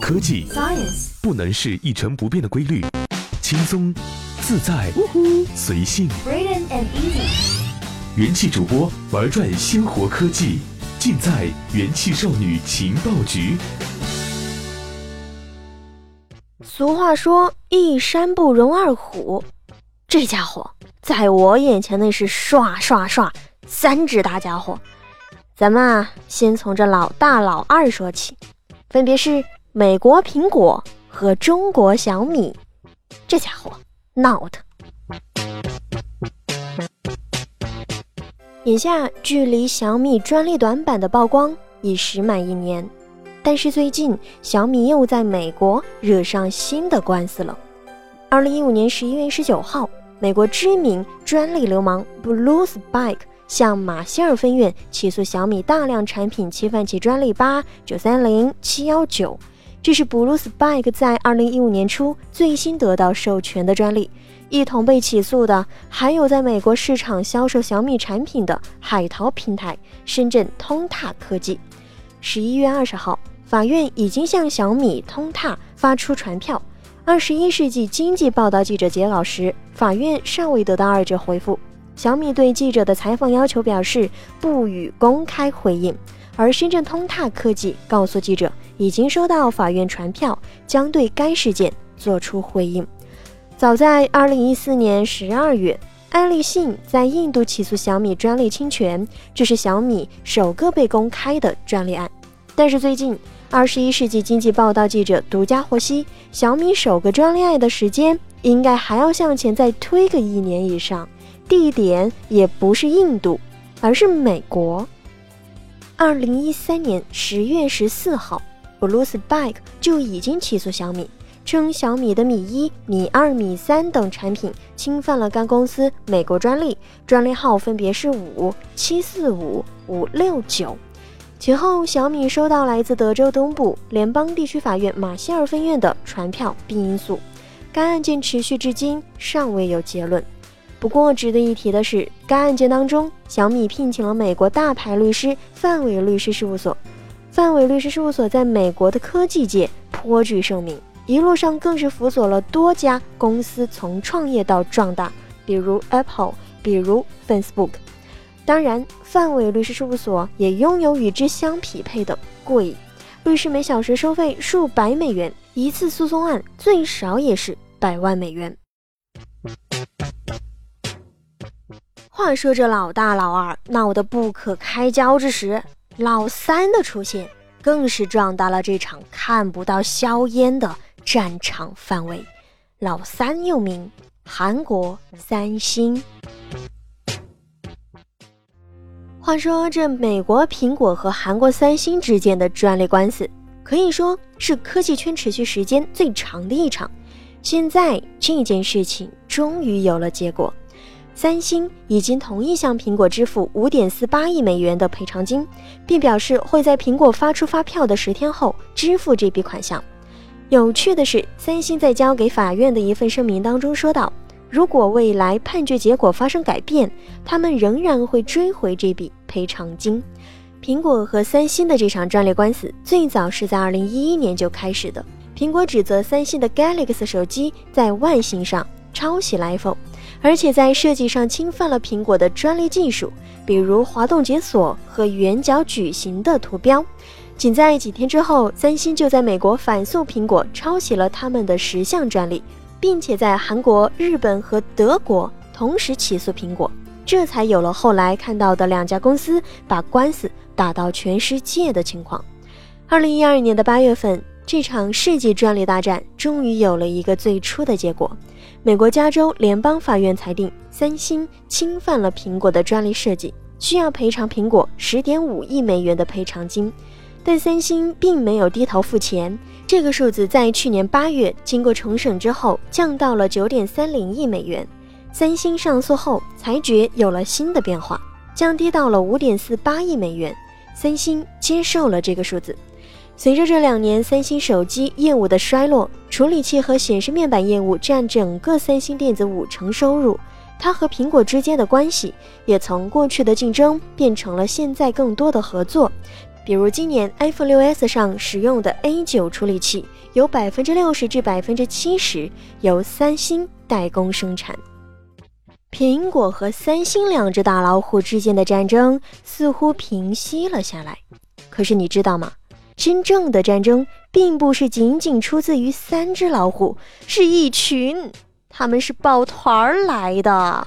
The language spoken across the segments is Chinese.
科技 Science 不能是一成不变的规律，轻松、自在、随性。And Easy 元气主播玩转鲜活科技，尽在元气少女情报局。俗话说“一山不容二虎”，这家伙在我眼前那是刷刷刷三只大家伙。咱们啊，先从这老大老二说起，分别是美国苹果和中国小米。这家伙闹的。眼下距离小米专利短板的曝光已时满一年。但是最近，小米又在美国惹上新的官司了。二零一五年十一月十九号，美国知名专利流氓 Bluesbike 向马歇尔分院起诉小米大量产品侵犯其专利八九三零七幺九，这是 Bluesbike 在二零一五年初最新得到授权的专利。一同被起诉的还有在美国市场销售小米产品的海淘平台深圳通踏科技。十一月二十号。法院已经向小米通踏发出传票。二十一世纪经济报道记者截稿时，法院尚未得到二者回复。小米对记者的采访要求表示不予公开回应，而深圳通踏科技告诉记者，已经收到法院传票，将对该事件作出回应。早在二零一四年十二月，爱立信在印度起诉小米专利侵权，这是小米首个被公开的专利案。但是最近，二十一世纪经济报道记者独家获悉，小米首个专利案的时间应该还要向前再推个一年以上，地点也不是印度，而是美国。二零一三年十月十四号，Bluesbike 就已经起诉小米，称小米的米一、米二、米三等产品侵犯了该公司美国专利，专利号分别是五七四五五六九。其后，小米收到来自德州东部联邦地区法院马歇尔分院的传票并应诉，该案件持续至今尚未有结论。不过，值得一提的是，该案件当中，小米聘请了美国大牌律师范伟律师事务所。范伟律师事务所在美国的科技界颇具盛名，一路上更是辅佐了多家公司从创业到壮大，比如 Apple，比如 Facebook。当然，范伟律师事务所也拥有与之相匹配的贵，律师每小时收费数百美元，一次诉讼案最少也是百万美元。话说这老大老二闹得不可开交之时，老三的出现更是壮大了这场看不到硝烟的战场范围。老三又名韩国三星。话说，这美国苹果和韩国三星之间的专利官司，可以说是科技圈持续时间最长的一场。现在这件事情终于有了结果，三星已经同意向苹果支付五点四八亿美元的赔偿金，并表示会在苹果发出发票的十天后支付这笔款项。有趣的是，三星在交给法院的一份声明当中说道。如果未来判决结果发生改变，他们仍然会追回这笔赔偿金。苹果和三星的这场专利官司最早是在2011年就开始的。苹果指责三星的 Galaxy 手机在外形上抄袭了 iPhone，而且在设计上侵犯了苹果的专利技术，比如滑动解锁和圆角矩形的图标。仅在几天之后，三星就在美国反诉苹果抄袭了他们的十项专利。并且在韩国、日本和德国同时起诉苹果，这才有了后来看到的两家公司把官司打到全世界的情况。二零一二年的八月份，这场世纪专利大战终于有了一个最初的结果。美国加州联邦法院裁定，三星侵犯了苹果的专利设计，需要赔偿苹果十点五亿美元的赔偿金。但三星并没有低头付钱，这个数字在去年八月经过重审之后降到了九点三零亿美元。三星上诉后，裁决有了新的变化，降低到了五点四八亿美元。三星接受了这个数字。随着这两年三星手机业务的衰落，处理器和显示面板业务占整个三星电子五成收入，它和苹果之间的关系也从过去的竞争变成了现在更多的合作。比如今年 iPhone 6s 上使用的 A9 处理器，有百分之六十至百分之七十由三星代工生产。苹果和三星两只大老虎之间的战争似乎平息了下来，可是你知道吗？真正的战争并不是仅仅出自于三只老虎，是一群，他们是抱团儿来的。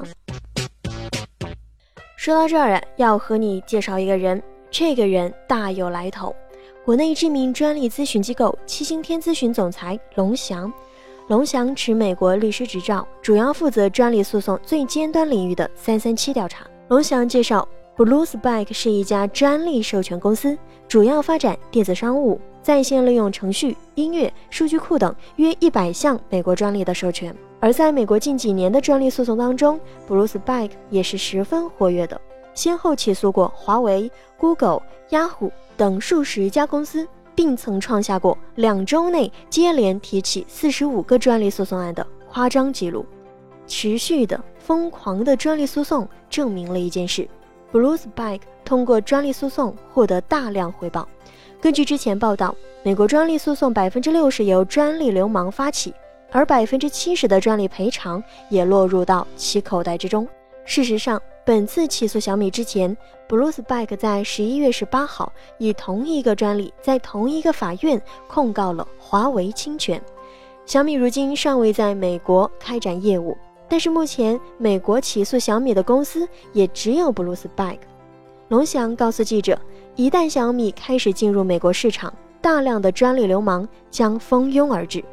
说到这儿啊，要和你介绍一个人，这个人大有来头，国内知名专利咨询机构七星天咨询总裁龙翔。龙翔持美国律师执照，主要负责专利诉讼最尖端领域的三三七调查。龙翔介绍，Bluespike 是一家专利授权公司，主要发展电子商务、在线利用程序、音乐、数据库等约一百项美国专利的授权。而在美国近几年的专利诉讼当中，Bluespike 也是十分活跃的，先后起诉过华为、Google、Yahoo 等数十家公司。并曾创下过两周内接连提起四十五个专利诉讼案的夸张记录。持续的疯狂的专利诉讼证明了一件事：Bluespike 通过专利诉讼获得大量回报。根据之前报道，美国专利诉讼百分之六十由专利流氓发起，而百分之七十的专利赔偿也落入到其口袋之中。事实上，本次起诉小米之前，Bluespike 在十一月十八号以同一个专利在同一个法院控告了华为侵权。小米如今尚未在美国开展业务，但是目前美国起诉小米的公司也只有 Bluespike。龙翔告诉记者，一旦小米开始进入美国市场，大量的专利流氓将蜂拥而至。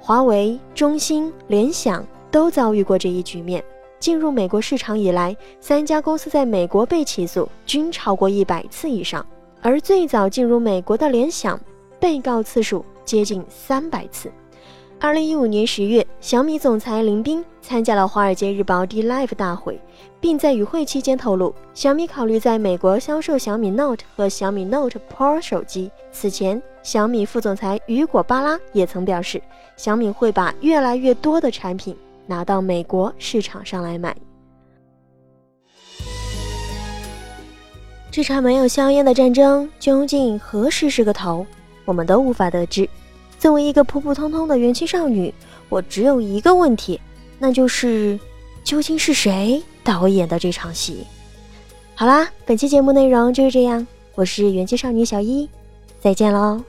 华为、中兴、联想都遭遇过这一局面。进入美国市场以来，三家公司在美国被起诉均超过一百次以上，而最早进入美国的联想，被告次数接近三百次。二零一五年十月，小米总裁林斌参加了《华尔街日报》D Live 大会，并在与会期间透露，小米考虑在美国销售小米 Note 和小米 Note Pro 手机。此前，小米副总裁雨果·巴拉也曾表示，小米会把越来越多的产品。拿到美国市场上来买。这场没有硝烟的战争究竟何时是个头，我们都无法得知。作为一个普普通通的元气少女，我只有一个问题，那就是究竟是谁导演的这场戏？好啦，本期节目内容就是这样，我是元气少女小一，再见喽。